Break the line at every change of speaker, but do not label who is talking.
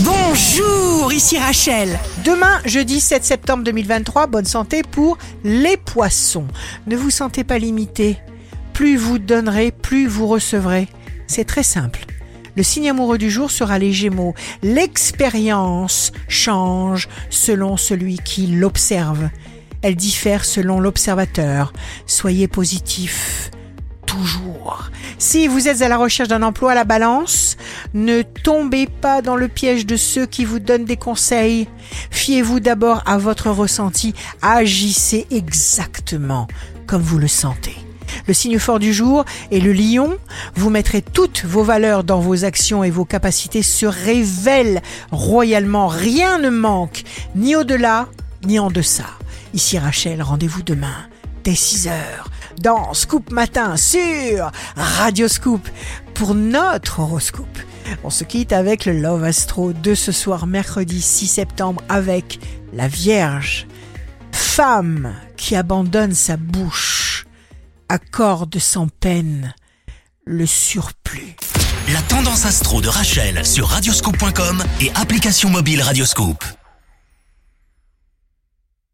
Bonjour, ici Rachel. Demain, jeudi 7 septembre 2023, bonne santé pour les poissons. Ne vous sentez pas limité. Plus vous donnerez, plus vous recevrez. C'est très simple. Le signe amoureux du jour sera les Gémeaux. L'expérience change selon celui qui l'observe. Elle diffère selon l'observateur. Soyez positif. Si vous êtes à la recherche d'un emploi à la balance, ne tombez pas dans le piège de ceux qui vous donnent des conseils. Fiez-vous d'abord à votre ressenti. Agissez exactement comme vous le sentez. Le signe fort du jour est le lion. Vous mettrez toutes vos valeurs dans vos actions et vos capacités se révèlent royalement. Rien ne manque, ni au-delà, ni en deçà. Ici Rachel, rendez-vous demain dès 6 heures dans Scoop Matin sur Radio Scoop pour notre horoscope. On se quitte avec le Love Astro de ce soir mercredi 6 septembre avec la Vierge. Femme qui abandonne sa bouche accorde sans peine le surplus.
La tendance astro de Rachel sur radioscope.com et application mobile Radioscope.